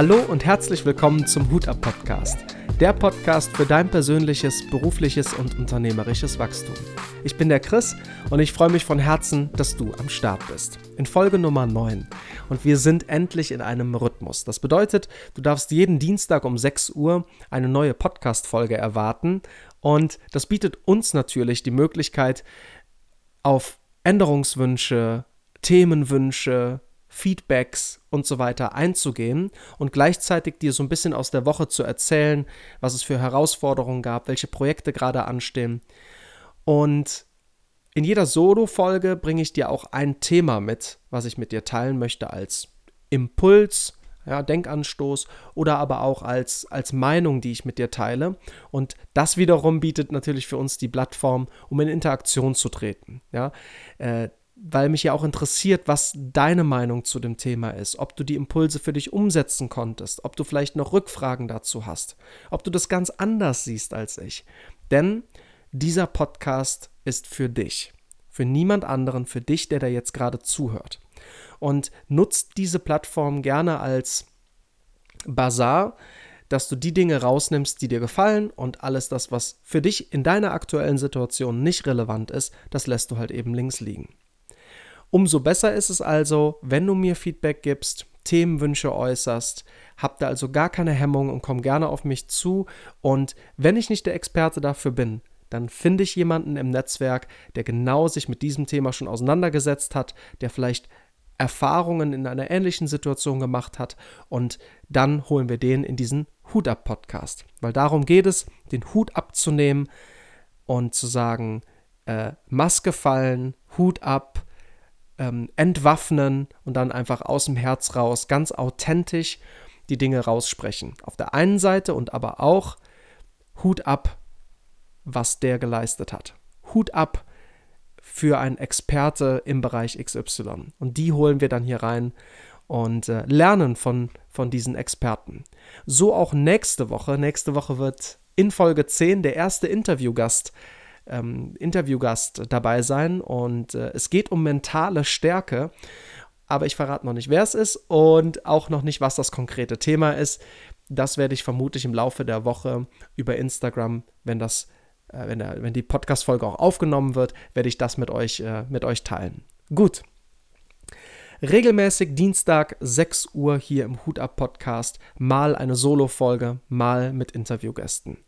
Hallo und herzlich willkommen zum Hut ab Podcast. Der Podcast für dein persönliches, berufliches und unternehmerisches Wachstum. Ich bin der Chris und ich freue mich von Herzen, dass du am Start bist. In Folge Nummer 9. Und wir sind endlich in einem Rhythmus. Das bedeutet, du darfst jeden Dienstag um 6 Uhr eine neue Podcast-Folge erwarten. Und das bietet uns natürlich die Möglichkeit, auf Änderungswünsche, Themenwünsche, Feedbacks und so weiter einzugehen und gleichzeitig dir so ein bisschen aus der Woche zu erzählen, was es für Herausforderungen gab, welche Projekte gerade anstehen. Und in jeder Solo-Folge bringe ich dir auch ein Thema mit, was ich mit dir teilen möchte als Impuls, ja, Denkanstoß oder aber auch als, als Meinung, die ich mit dir teile. Und das wiederum bietet natürlich für uns die Plattform, um in Interaktion zu treten. Ja, äh, weil mich ja auch interessiert, was deine Meinung zu dem Thema ist, ob du die Impulse für dich umsetzen konntest, ob du vielleicht noch Rückfragen dazu hast, ob du das ganz anders siehst als ich. Denn dieser Podcast ist für dich, für niemand anderen, für dich, der da jetzt gerade zuhört. Und nutzt diese Plattform gerne als Bazar, dass du die Dinge rausnimmst, die dir gefallen und alles das, was für dich in deiner aktuellen Situation nicht relevant ist, das lässt du halt eben links liegen. Umso besser ist es also, wenn du mir Feedback gibst, Themenwünsche äußerst, hab da also gar keine Hemmung und komm gerne auf mich zu. Und wenn ich nicht der Experte dafür bin, dann finde ich jemanden im Netzwerk, der genau sich mit diesem Thema schon auseinandergesetzt hat, der vielleicht Erfahrungen in einer ähnlichen Situation gemacht hat und dann holen wir den in diesen Hut ab Podcast, weil darum geht es, den Hut abzunehmen und zu sagen, äh, Maske fallen, Hut ab, ähm, entwaffnen und dann einfach aus dem Herz raus, ganz authentisch die Dinge raussprechen. Auf der einen Seite und aber auch Hut ab, was der geleistet hat. Hut ab für einen Experte im Bereich XY. Und die holen wir dann hier rein und äh, lernen von, von diesen Experten. So auch nächste Woche. Nächste Woche wird in Folge 10 der erste Interviewgast ähm, Interviewgast dabei sein und äh, es geht um mentale Stärke. Aber ich verrate noch nicht, wer es ist und auch noch nicht, was das konkrete Thema ist. Das werde ich vermutlich im Laufe der Woche über Instagram, wenn das, äh, wenn, der, wenn die Podcast-Folge auch aufgenommen wird, werde ich das mit euch, äh, mit euch teilen. Gut. Regelmäßig Dienstag 6 Uhr hier im Hut ab Podcast, mal eine Solo-Folge, mal mit Interviewgästen.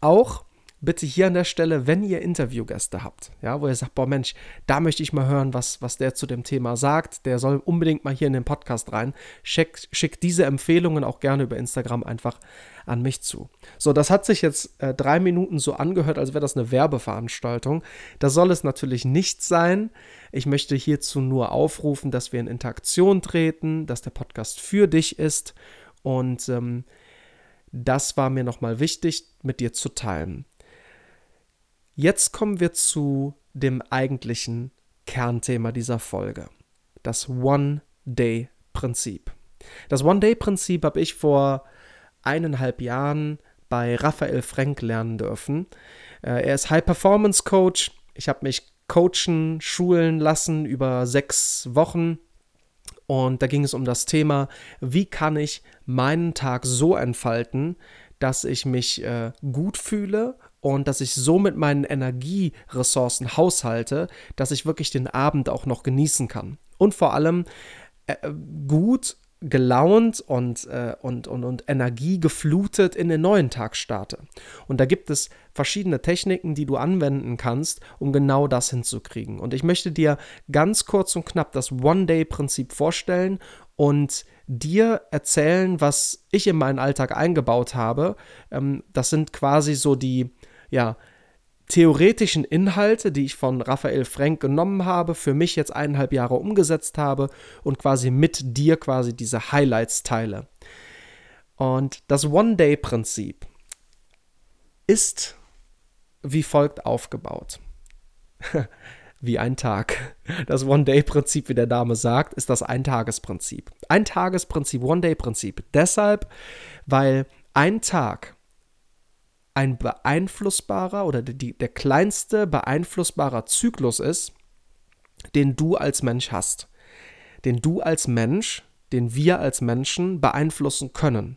Auch bitte hier an der Stelle, wenn ihr Interviewgäste habt, ja, wo ihr sagt, boah Mensch, da möchte ich mal hören, was, was der zu dem Thema sagt, der soll unbedingt mal hier in den Podcast rein, schickt, schickt diese Empfehlungen auch gerne über Instagram einfach an mich zu. So, das hat sich jetzt äh, drei Minuten so angehört, als wäre das eine Werbeveranstaltung. Das soll es natürlich nicht sein. Ich möchte hierzu nur aufrufen, dass wir in Interaktion treten, dass der Podcast für dich ist und ähm, das war mir nochmal wichtig, mit dir zu teilen. Jetzt kommen wir zu dem eigentlichen Kernthema dieser Folge. Das One-Day-Prinzip. Das One-Day-Prinzip habe ich vor eineinhalb Jahren bei Raphael Frank lernen dürfen. Äh, er ist High-Performance-Coach. Ich habe mich coachen, schulen lassen über sechs Wochen. Und da ging es um das Thema, wie kann ich meinen Tag so entfalten, dass ich mich äh, gut fühle und dass ich so mit meinen Energieressourcen haushalte, dass ich wirklich den Abend auch noch genießen kann. Und vor allem äh, gut gelaunt und, äh, und, und, und energiegeflutet in den neuen Tag starte. Und da gibt es verschiedene Techniken, die du anwenden kannst, um genau das hinzukriegen. Und ich möchte dir ganz kurz und knapp das One-Day-Prinzip vorstellen und dir erzählen, was ich in meinen Alltag eingebaut habe. Ähm, das sind quasi so die, ja, theoretischen Inhalte, die ich von Raphael Frank genommen habe, für mich jetzt eineinhalb Jahre umgesetzt habe und quasi mit dir quasi diese Highlights teile. Und das One-Day-Prinzip ist wie folgt aufgebaut. wie ein Tag. Das One-Day-Prinzip, wie der Dame sagt, ist das Ein-Tages-Prinzip. Ein-Tages-Prinzip, One-Day-Prinzip. Deshalb, weil ein Tag ein beeinflussbarer oder die, der kleinste beeinflussbarer Zyklus ist, den du als Mensch hast. Den du als Mensch den wir als Menschen beeinflussen können.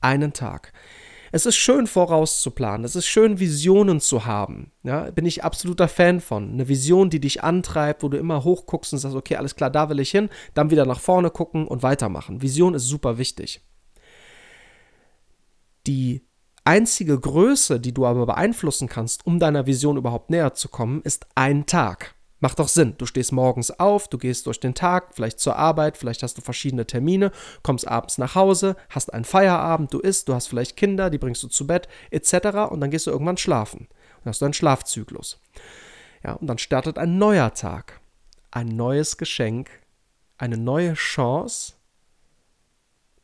Einen Tag. Es ist schön vorauszuplanen, es ist schön Visionen zu haben. Ja, bin ich absoluter Fan von. Eine Vision, die dich antreibt, wo du immer hochguckst und sagst, okay, alles klar, da will ich hin, dann wieder nach vorne gucken und weitermachen. Vision ist super wichtig. Die einzige Größe, die du aber beeinflussen kannst, um deiner Vision überhaupt näher zu kommen, ist ein Tag. Macht doch Sinn. Du stehst morgens auf, du gehst durch den Tag, vielleicht zur Arbeit, vielleicht hast du verschiedene Termine, kommst abends nach Hause, hast einen Feierabend, du isst, du hast vielleicht Kinder, die bringst du zu Bett, etc. Und dann gehst du irgendwann schlafen. Dann hast du einen Schlafzyklus. Ja, und dann startet ein neuer Tag. Ein neues Geschenk, eine neue Chance,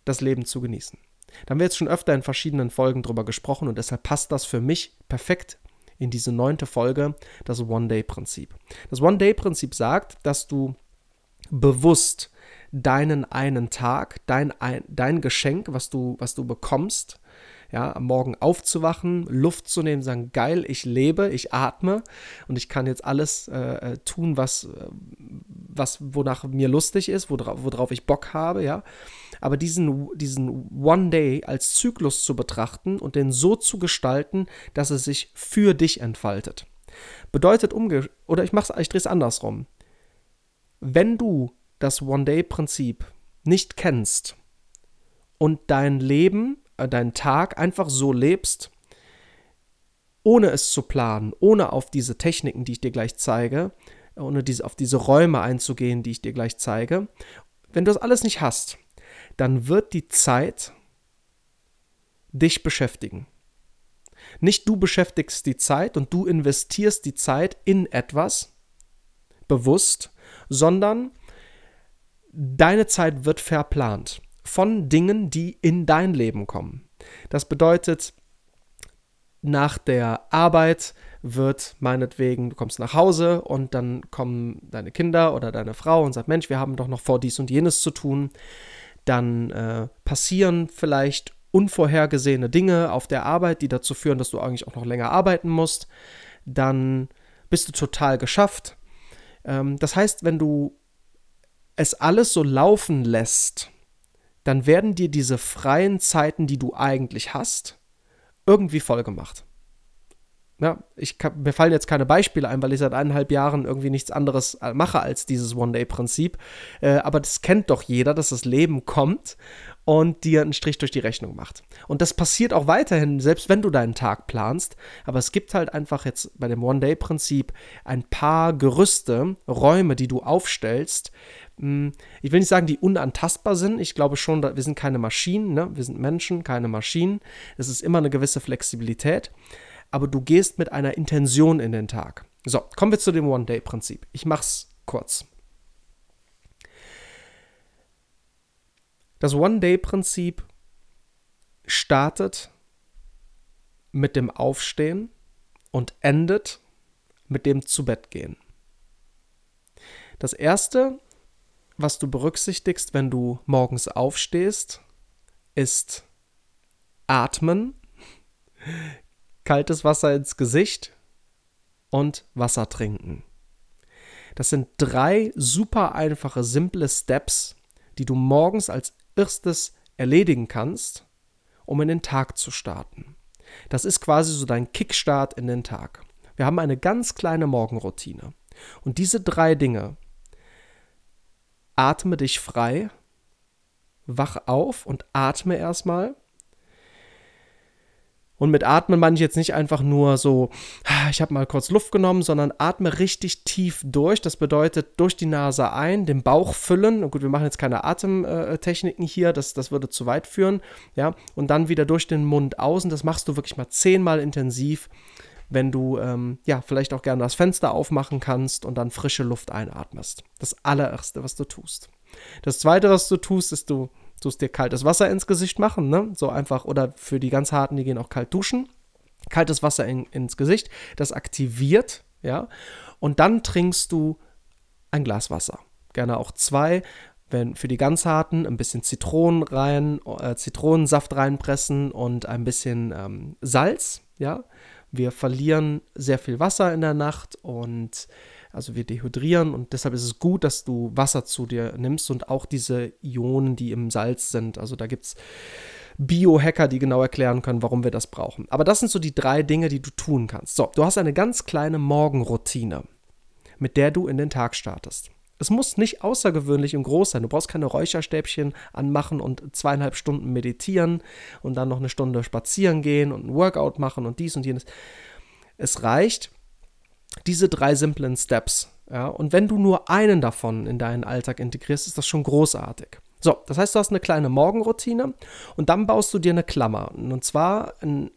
das Leben zu genießen. Da haben wir jetzt schon öfter in verschiedenen Folgen drüber gesprochen und deshalb passt das für mich perfekt in diese neunte Folge, das One-Day-Prinzip. Das One-Day-Prinzip sagt, dass du bewusst deinen einen Tag, dein, dein Geschenk, was du, was du bekommst, ja, am Morgen aufzuwachen, Luft zu nehmen, sagen, geil, ich lebe, ich atme und ich kann jetzt alles äh, äh tun, was, äh, was, wonach mir lustig ist, worauf, worauf ich Bock habe, ja. Aber diesen, diesen One Day als Zyklus zu betrachten und den so zu gestalten, dass es sich für dich entfaltet. Bedeutet umge oder ich mach's, ich drehe es andersrum. Wenn du das One-Day-Prinzip nicht kennst und dein Leben deinen Tag einfach so lebst, ohne es zu planen, ohne auf diese Techniken, die ich dir gleich zeige, ohne diese, auf diese Räume einzugehen, die ich dir gleich zeige. Wenn du das alles nicht hast, dann wird die Zeit dich beschäftigen. Nicht du beschäftigst die Zeit und du investierst die Zeit in etwas bewusst, sondern deine Zeit wird verplant von Dingen, die in dein Leben kommen. Das bedeutet, nach der Arbeit wird meinetwegen, du kommst nach Hause und dann kommen deine Kinder oder deine Frau und sagt, Mensch, wir haben doch noch vor dies und jenes zu tun. Dann äh, passieren vielleicht unvorhergesehene Dinge auf der Arbeit, die dazu führen, dass du eigentlich auch noch länger arbeiten musst. Dann bist du total geschafft. Ähm, das heißt, wenn du es alles so laufen lässt, dann werden dir diese freien Zeiten, die du eigentlich hast, irgendwie vollgemacht. Ja, ich kann, mir fallen jetzt keine Beispiele ein, weil ich seit eineinhalb Jahren irgendwie nichts anderes äh, mache als dieses One-Day-Prinzip. Äh, aber das kennt doch jeder, dass das Leben kommt und dir einen Strich durch die Rechnung macht. Und das passiert auch weiterhin, selbst wenn du deinen Tag planst. Aber es gibt halt einfach jetzt bei dem One-Day-Prinzip ein paar Gerüste, Räume, die du aufstellst, ich will nicht sagen, die unantastbar sind. Ich glaube schon, wir sind keine Maschinen, ne? wir sind Menschen, keine Maschinen. Es ist immer eine gewisse Flexibilität, aber du gehst mit einer Intention in den Tag. So, kommen wir zu dem One-Day-Prinzip. Ich mach's kurz. Das One-Day-Prinzip startet mit dem Aufstehen und endet mit dem Zu-Bett-Gehen. Das erste was du berücksichtigst, wenn du morgens aufstehst, ist Atmen, kaltes Wasser ins Gesicht und Wasser trinken. Das sind drei super einfache, simple Steps, die du morgens als erstes erledigen kannst, um in den Tag zu starten. Das ist quasi so dein Kickstart in den Tag. Wir haben eine ganz kleine Morgenroutine. Und diese drei Dinge atme dich frei, wach auf und atme erstmal. Und mit Atmen meine ich jetzt nicht einfach nur so, ich habe mal kurz Luft genommen, sondern atme richtig tief durch. Das bedeutet durch die Nase ein, den Bauch füllen. Und gut, wir machen jetzt keine Atemtechniken hier, das, das würde zu weit führen. Ja, und dann wieder durch den Mund außen. Das machst du wirklich mal zehnmal intensiv wenn du ähm, ja vielleicht auch gerne das Fenster aufmachen kannst und dann frische Luft einatmest. Das allererste, was du tust. Das zweite, was du tust, ist, du tust dir kaltes Wasser ins Gesicht machen, ne? So einfach, oder für die ganz harten, die gehen auch kalt duschen. Kaltes Wasser in, ins Gesicht, das aktiviert, ja. Und dann trinkst du ein Glas Wasser. Gerne auch zwei, wenn für die ganz harten ein bisschen Zitronen rein, äh, Zitronensaft reinpressen und ein bisschen ähm, Salz, ja. Wir verlieren sehr viel Wasser in der Nacht und Also wir dehydrieren und deshalb ist es gut, dass du Wasser zu dir nimmst und auch diese Ionen, die im Salz sind. Also da gibt es Biohacker, die genau erklären können, warum wir das brauchen. Aber das sind so die drei Dinge, die du tun kannst. So, du hast eine ganz kleine Morgenroutine, mit der du in den Tag startest. Es muss nicht außergewöhnlich und groß sein. Du brauchst keine Räucherstäbchen anmachen und zweieinhalb Stunden meditieren und dann noch eine Stunde spazieren gehen und ein Workout machen und dies und jenes. Es reicht, diese drei simplen Steps. Ja, und wenn du nur einen davon in deinen Alltag integrierst, ist das schon großartig. So, das heißt, du hast eine kleine Morgenroutine und dann baust du dir eine Klammer. Und zwar ein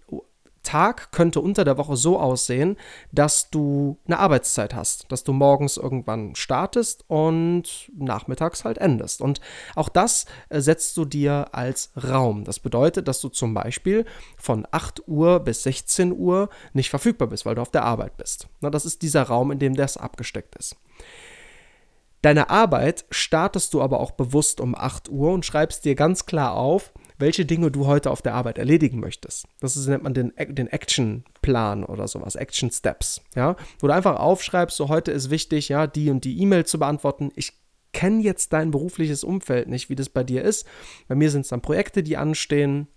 Tag könnte unter der Woche so aussehen, dass du eine Arbeitszeit hast, dass du morgens irgendwann startest und nachmittags halt endest. Und auch das äh, setzt du dir als Raum. Das bedeutet, dass du zum Beispiel von 8 Uhr bis 16 Uhr nicht verfügbar bist, weil du auf der Arbeit bist. Das ist dieser Raum, in dem das abgesteckt ist. Deine Arbeit startest du aber auch bewusst um 8 Uhr und schreibst dir ganz klar auf, welche Dinge du heute auf der Arbeit erledigen möchtest. Das ist, nennt man den, den Action-Plan oder sowas, Action Steps, ja, wo du einfach aufschreibst, so heute ist wichtig, ja, die und die E-Mail zu beantworten. Ich kenne jetzt dein berufliches Umfeld nicht, wie das bei dir ist. Bei mir sind es dann Projekte, die anstehen,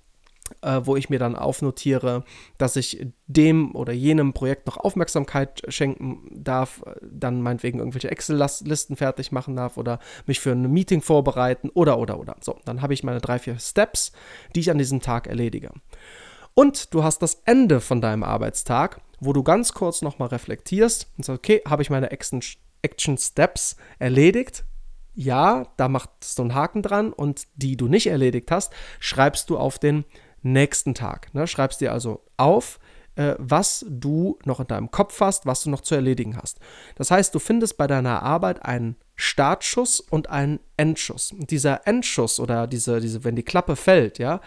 äh, wo ich mir dann aufnotiere, dass ich dem oder jenem Projekt noch Aufmerksamkeit schenken darf, dann meinetwegen irgendwelche Excel-Listen fertig machen darf oder mich für ein Meeting vorbereiten oder, oder, oder. So, dann habe ich meine drei, vier Steps, die ich an diesem Tag erledige. Und du hast das Ende von deinem Arbeitstag, wo du ganz kurz nochmal reflektierst und sagst, okay, habe ich meine Action Steps erledigt? Ja, da machst du einen Haken dran und die du nicht erledigt hast, schreibst du auf den nächsten Tag. Ne? Schreibst dir also auf, äh, was du noch in deinem Kopf hast, was du noch zu erledigen hast. Das heißt, du findest bei deiner Arbeit einen Startschuss und einen Endschuss. Und dieser Endschuss oder diese, diese, wenn die Klappe fällt, ja,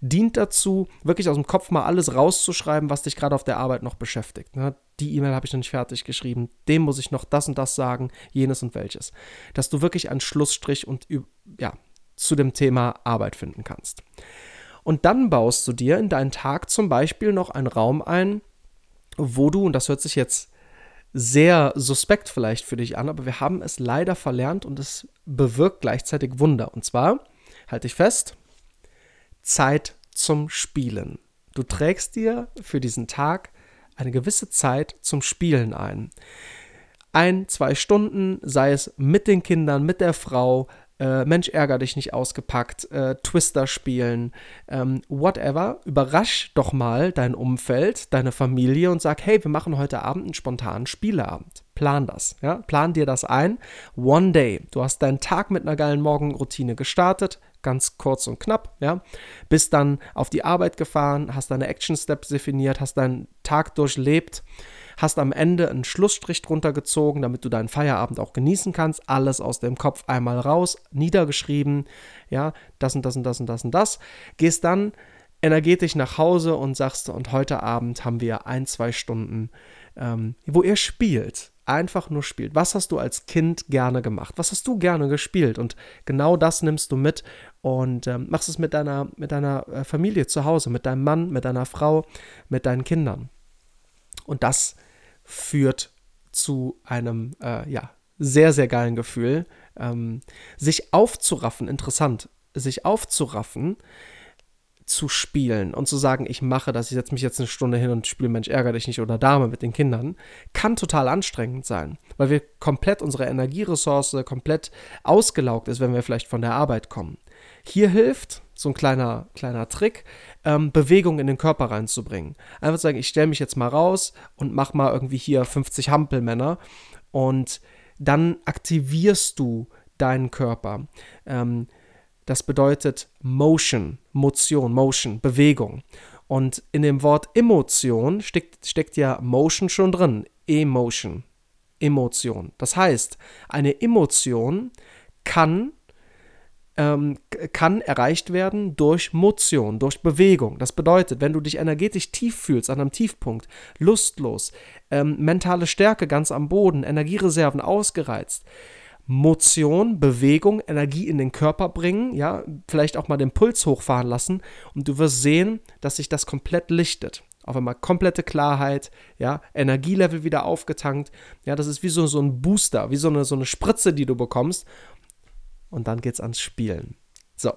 dient dazu, wirklich aus dem Kopf mal alles rauszuschreiben, was dich gerade auf der Arbeit noch beschäftigt. Ne? Die E-Mail habe ich noch nicht fertig geschrieben, dem muss ich noch das und das sagen, jenes und welches. Dass du wirklich einen Schlussstrich und ja, zu dem Thema Arbeit finden kannst. Und dann baust du dir in deinen Tag zum Beispiel noch einen Raum ein, wo du, und das hört sich jetzt sehr suspekt vielleicht für dich an, aber wir haben es leider verlernt und es bewirkt gleichzeitig Wunder. Und zwar, halte ich fest, Zeit zum Spielen. Du trägst dir für diesen Tag eine gewisse Zeit zum Spielen ein. Ein, zwei Stunden, sei es mit den Kindern, mit der Frau, äh, Mensch, ärger dich nicht ausgepackt, äh, Twister spielen, ähm, whatever. Überrasch doch mal dein Umfeld, deine Familie und sag, hey, wir machen heute Abend einen spontanen Spieleabend. Plan das, ja? Plan dir das ein. One day. Du hast deinen Tag mit einer geilen Morgenroutine gestartet, ganz kurz und knapp, ja. Bist dann auf die Arbeit gefahren, hast deine Action Steps definiert, hast deinen Tag durchlebt hast am Ende einen Schlussstrich drunter gezogen, damit du deinen Feierabend auch genießen kannst. Alles aus dem Kopf einmal raus, niedergeschrieben, ja, das und das und das und das und das. Gehst dann energetisch nach Hause und sagst, und heute Abend haben wir ein, zwei Stunden, ähm, wo ihr spielt. Einfach nur spielt. Was hast du als Kind gerne gemacht? Was hast du gerne gespielt? Und genau das nimmst du mit und ähm, machst es mit deiner, mit deiner äh, Familie zu Hause, mit deinem Mann, mit deiner Frau, mit deinen Kindern. Und das führt zu einem, äh, ja, sehr, sehr geilen Gefühl. Ähm, sich aufzuraffen, interessant, sich aufzuraffen, zu spielen und zu sagen, ich mache das, ich setze mich jetzt eine Stunde hin und spiele Mensch, ärgere dich nicht oder Dame mit den Kindern, kann total anstrengend sein, weil wir komplett unsere Energieressource komplett ausgelaugt ist, wenn wir vielleicht von der Arbeit kommen. Hier hilft so ein kleiner, kleiner Trick, ähm, Bewegung in den Körper reinzubringen. Einfach sagen, ich stelle mich jetzt mal raus und mach mal irgendwie hier 50 Hampelmänner und dann aktivierst du deinen Körper. Ähm, das bedeutet Motion, Motion, Motion, Bewegung. Und in dem Wort Emotion steckt, steckt ja Motion schon drin. Emotion, Emotion. Das heißt, eine Emotion kann ähm, kann erreicht werden durch Motion, durch Bewegung. Das bedeutet, wenn du dich energetisch tief fühlst, an einem Tiefpunkt, lustlos, ähm, mentale Stärke ganz am Boden, Energiereserven ausgereizt, Motion, Bewegung, Energie in den Körper bringen, ja, vielleicht auch mal den Puls hochfahren lassen und du wirst sehen, dass sich das komplett lichtet. auf einmal komplette Klarheit, ja, Energielevel wieder aufgetankt. Ja, das ist wie so, so ein Booster, wie so eine, so eine Spritze, die du bekommst. Und dann geht's ans Spielen. So.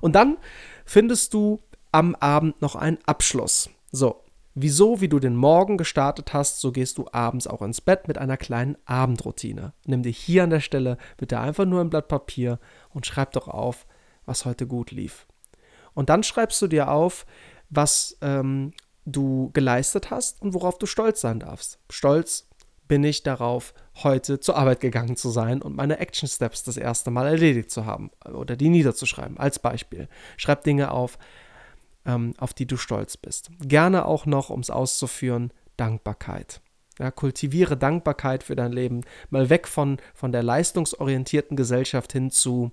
Und dann findest du am Abend noch einen Abschluss. So, wieso, wie du den Morgen gestartet hast, so gehst du abends auch ins Bett mit einer kleinen Abendroutine. Nimm dir hier an der Stelle bitte einfach nur ein Blatt Papier und schreib doch auf, was heute gut lief. Und dann schreibst du dir auf, was ähm, du geleistet hast und worauf du stolz sein darfst. Stolz bin ich darauf, heute zur Arbeit gegangen zu sein und meine Action Steps das erste Mal erledigt zu haben oder die niederzuschreiben. Als Beispiel. Schreib Dinge auf, ähm, auf die du stolz bist. Gerne auch noch, um es auszuführen, Dankbarkeit. Ja, kultiviere Dankbarkeit für dein Leben. Mal weg von, von der leistungsorientierten Gesellschaft hin zu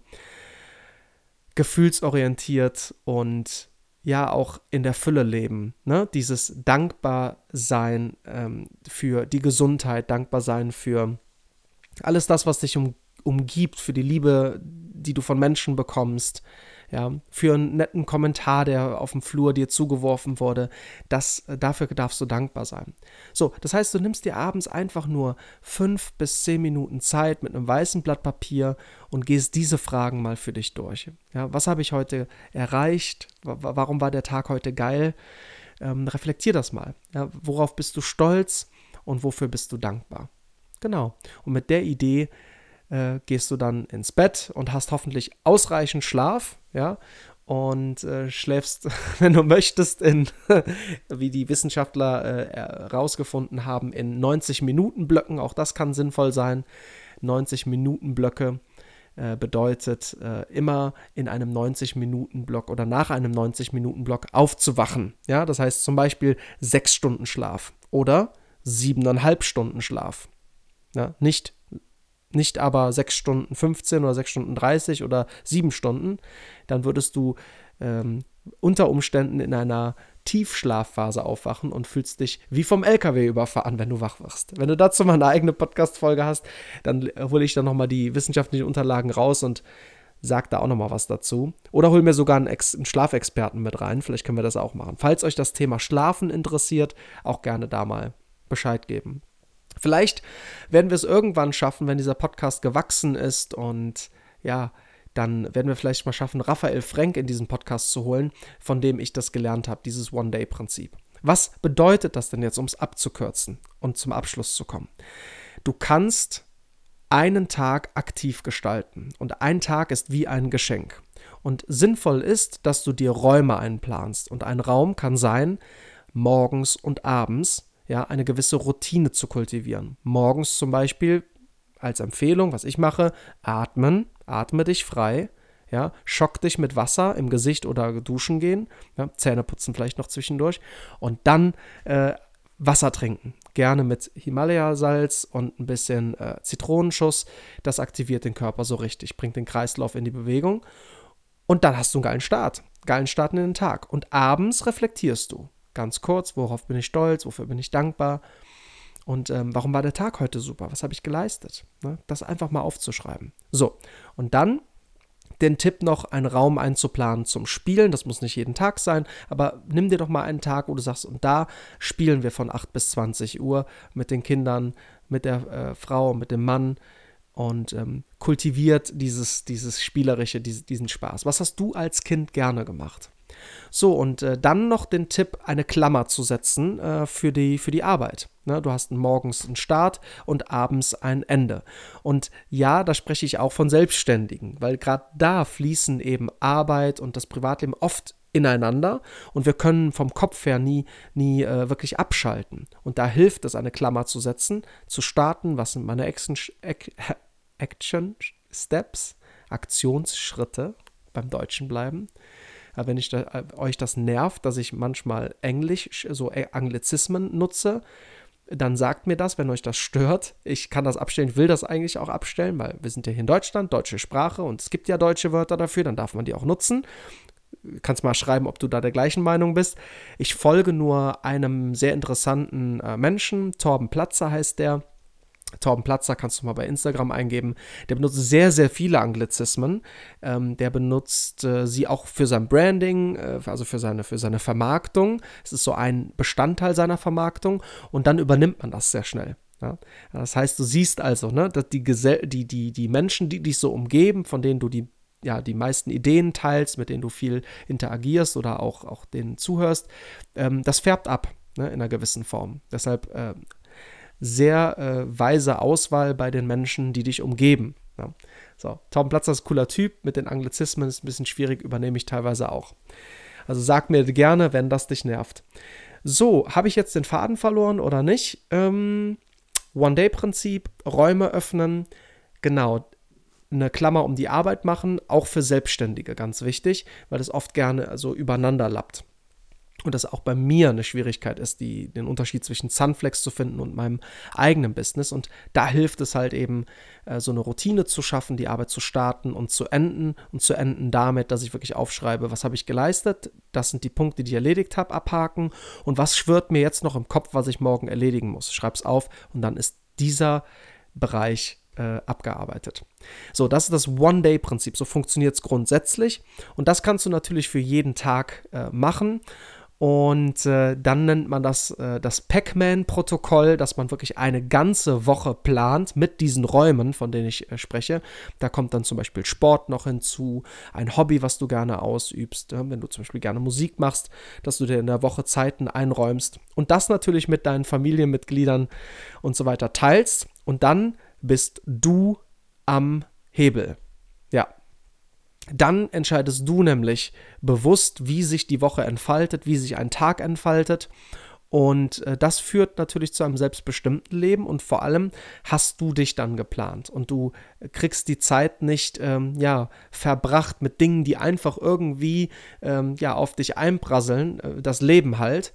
gefühlsorientiert und ja auch in der Fülle leben. Ne? Dieses Dankbarsein ähm, für die Gesundheit, Dankbarsein für alles das, was dich um, umgibt, für die Liebe, die du von Menschen bekommst, ja, für einen netten Kommentar, der auf dem Flur dir zugeworfen wurde. Das, äh, dafür darfst du dankbar sein. So, das heißt, du nimmst dir abends einfach nur fünf bis zehn Minuten Zeit mit einem weißen Blatt Papier und gehst diese Fragen mal für dich durch. Ja, was habe ich heute erreicht? Warum war der Tag heute geil? Ähm, reflektier das mal. Ja, worauf bist du stolz und wofür bist du dankbar? Genau. Und mit der Idee äh, gehst du dann ins Bett und hast hoffentlich ausreichend Schlaf, ja, und äh, schläfst, wenn du möchtest, in, wie die Wissenschaftler herausgefunden äh, haben, in 90 Minuten Blöcken. Auch das kann sinnvoll sein. 90 Minuten Blöcke äh, bedeutet äh, immer in einem 90 Minuten Block oder nach einem 90 Minuten Block aufzuwachen. Ja, das heißt zum Beispiel sechs Stunden Schlaf oder siebeneinhalb Stunden Schlaf. Ja, nicht nicht aber 6 Stunden 15 oder 6 Stunden 30 oder 7 Stunden, dann würdest du ähm, unter Umständen in einer Tiefschlafphase aufwachen und fühlst dich wie vom LKW überfahren, wenn du wach wirst. Wenn du dazu mal eine eigene Podcast-Folge hast, dann hole ich dann nochmal die wissenschaftlichen Unterlagen raus und sag da auch nochmal was dazu. Oder hol mir sogar einen, Ex einen Schlafexperten mit rein, vielleicht können wir das auch machen. Falls euch das Thema Schlafen interessiert, auch gerne da mal Bescheid geben. Vielleicht werden wir es irgendwann schaffen, wenn dieser Podcast gewachsen ist und ja, dann werden wir vielleicht mal schaffen, Raphael Frank in diesen Podcast zu holen, von dem ich das gelernt habe, dieses One-Day-Prinzip. Was bedeutet das denn jetzt, um es abzukürzen und zum Abschluss zu kommen? Du kannst einen Tag aktiv gestalten und ein Tag ist wie ein Geschenk. Und sinnvoll ist, dass du dir Räume einplanst und ein Raum kann sein morgens und abends, ja, eine gewisse Routine zu kultivieren. Morgens zum Beispiel als Empfehlung, was ich mache, atmen, atme dich frei, ja, schock dich mit Wasser im Gesicht oder duschen gehen, ja, Zähne putzen vielleicht noch zwischendurch und dann äh, Wasser trinken. Gerne mit Himalaya-Salz und ein bisschen äh, Zitronenschuss. Das aktiviert den Körper so richtig, bringt den Kreislauf in die Bewegung. Und dann hast du einen geilen Start. Geilen Start in den Tag. Und abends reflektierst du ganz kurz, worauf bin ich stolz, wofür bin ich dankbar und ähm, warum war der Tag heute super, was habe ich geleistet. Ne? Das einfach mal aufzuschreiben. So, und dann den Tipp noch, einen Raum einzuplanen zum Spielen. Das muss nicht jeden Tag sein, aber nimm dir doch mal einen Tag, wo du sagst, und da spielen wir von 8 bis 20 Uhr mit den Kindern, mit der äh, Frau, mit dem Mann und ähm, kultiviert dieses, dieses Spielerische, diese, diesen Spaß. Was hast du als Kind gerne gemacht? So, und äh, dann noch den Tipp, eine Klammer zu setzen äh, für, die, für die Arbeit. Ne, du hast morgens einen Start und abends ein Ende. Und ja, da spreche ich auch von Selbstständigen, weil gerade da fließen eben Arbeit und das Privatleben oft ineinander und wir können vom Kopf her nie, nie äh, wirklich abschalten. Und da hilft es, eine Klammer zu setzen, zu starten, was sind meine Action, Action Steps, Aktionsschritte, beim Deutschen bleiben wenn ich da, äh, euch das nervt, dass ich manchmal Englisch, so äh, Anglizismen nutze, dann sagt mir das, wenn euch das stört. Ich kann das abstellen, ich will das eigentlich auch abstellen, weil wir sind ja hier in Deutschland, deutsche Sprache und es gibt ja deutsche Wörter dafür, dann darf man die auch nutzen. Kannst mal schreiben, ob du da der gleichen Meinung bist. Ich folge nur einem sehr interessanten äh, Menschen, Torben Platzer heißt der Torben Platzer kannst du mal bei Instagram eingeben. Der benutzt sehr, sehr viele Anglizismen. Ähm, der benutzt äh, sie auch für sein Branding, äh, also für seine, für seine Vermarktung. Es ist so ein Bestandteil seiner Vermarktung und dann übernimmt man das sehr schnell. Ja? Das heißt, du siehst also, ne, dass die, Gesell die, die, die Menschen, die dich so umgeben, von denen du die, ja, die meisten Ideen teilst, mit denen du viel interagierst oder auch, auch denen zuhörst, ähm, das färbt ab ne, in einer gewissen Form. Deshalb äh, sehr äh, weise Auswahl bei den Menschen, die dich umgeben. Ja. So, Tom Platzer ist ein cooler Typ, mit den Anglizismen ist ein bisschen schwierig, übernehme ich teilweise auch. Also sag mir gerne, wenn das dich nervt. So, habe ich jetzt den Faden verloren oder nicht? Ähm, One-Day-Prinzip, Räume öffnen, genau, eine Klammer um die Arbeit machen, auch für Selbstständige ganz wichtig, weil das oft gerne so übereinander lappt. Und das auch bei mir eine Schwierigkeit ist, die, den Unterschied zwischen Sunflex zu finden und meinem eigenen Business. Und da hilft es halt eben, äh, so eine Routine zu schaffen, die Arbeit zu starten und zu enden. Und zu enden damit, dass ich wirklich aufschreibe, was habe ich geleistet, das sind die Punkte, die ich erledigt habe, abhaken. Und was schwirrt mir jetzt noch im Kopf, was ich morgen erledigen muss. Schreib es auf und dann ist dieser Bereich äh, abgearbeitet. So, das ist das One-Day-Prinzip. So funktioniert es grundsätzlich. Und das kannst du natürlich für jeden Tag äh, machen. Und äh, dann nennt man das äh, das Pac-Man-Protokoll, dass man wirklich eine ganze Woche plant mit diesen Räumen, von denen ich äh, spreche. Da kommt dann zum Beispiel Sport noch hinzu, ein Hobby, was du gerne ausübst, wenn du zum Beispiel gerne Musik machst, dass du dir in der Woche Zeiten einräumst und das natürlich mit deinen Familienmitgliedern und so weiter teilst. Und dann bist du am Hebel. Dann entscheidest du nämlich bewusst, wie sich die Woche entfaltet, wie sich ein Tag entfaltet. Und äh, das führt natürlich zu einem selbstbestimmten Leben und vor allem hast du dich dann geplant und du kriegst die Zeit nicht ähm, ja, verbracht mit Dingen, die einfach irgendwie ähm, ja, auf dich einprasseln, äh, das Leben halt.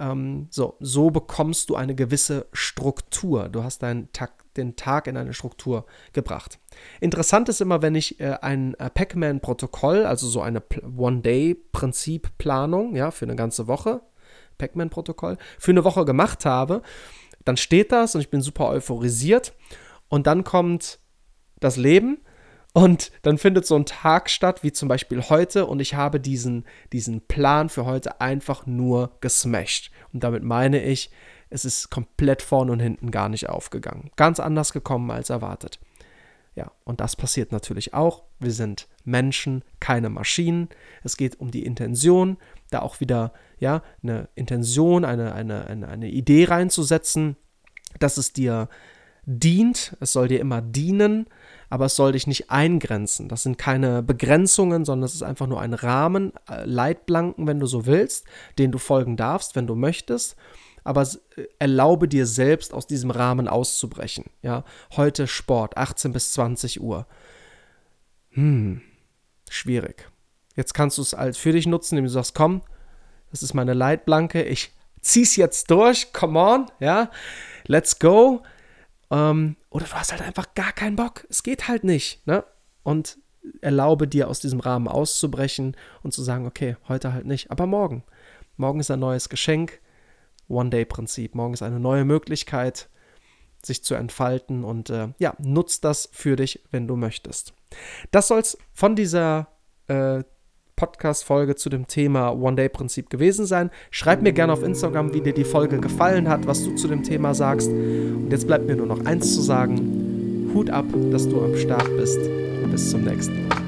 Ähm, so, so bekommst du eine gewisse Struktur. Du hast deinen Tag, den Tag in eine Struktur gebracht. Interessant ist immer, wenn ich äh, ein äh, Pac-Man-Protokoll, also so eine One-Day-Prinzip-Planung, ja, für eine ganze Woche, Pac-Man-Protokoll, für eine Woche gemacht habe, dann steht das und ich bin super euphorisiert und dann kommt das Leben und dann findet so ein Tag statt, wie zum Beispiel heute, und ich habe diesen, diesen Plan für heute einfach nur gesmashed. Und damit meine ich, es ist komplett vorne und hinten gar nicht aufgegangen. Ganz anders gekommen als erwartet. Ja, und das passiert natürlich auch. Wir sind Menschen, keine Maschinen. Es geht um die Intention, da auch wieder ja, eine Intention, eine, eine, eine, eine Idee reinzusetzen, dass es dir dient, es soll dir immer dienen, aber es soll dich nicht eingrenzen. Das sind keine Begrenzungen, sondern es ist einfach nur ein Rahmen, äh, Leitplanken, wenn du so willst, den du folgen darfst, wenn du möchtest aber äh, erlaube dir selbst aus diesem Rahmen auszubrechen. Ja, heute Sport, 18 bis 20 Uhr. Hm, schwierig. Jetzt kannst du es als für dich nutzen, indem du sagst, komm, das ist meine Leitplanke, ich zieh's jetzt durch, come on, ja, let's go. Ähm, oder du hast halt einfach gar keinen Bock, es geht halt nicht, ne? Und erlaube dir aus diesem Rahmen auszubrechen und zu sagen, okay, heute halt nicht, aber morgen. Morgen ist ein neues Geschenk, One-Day-Prinzip. Morgen ist eine neue Möglichkeit, sich zu entfalten und äh, ja, nutzt das für dich, wenn du möchtest. Das soll es von dieser äh, Podcast-Folge zu dem Thema One-Day-Prinzip gewesen sein. Schreib mir gerne auf Instagram, wie dir die Folge gefallen hat, was du zu dem Thema sagst. Und jetzt bleibt mir nur noch eins zu sagen. Hut ab, dass du am Start bist. Bis zum nächsten Mal.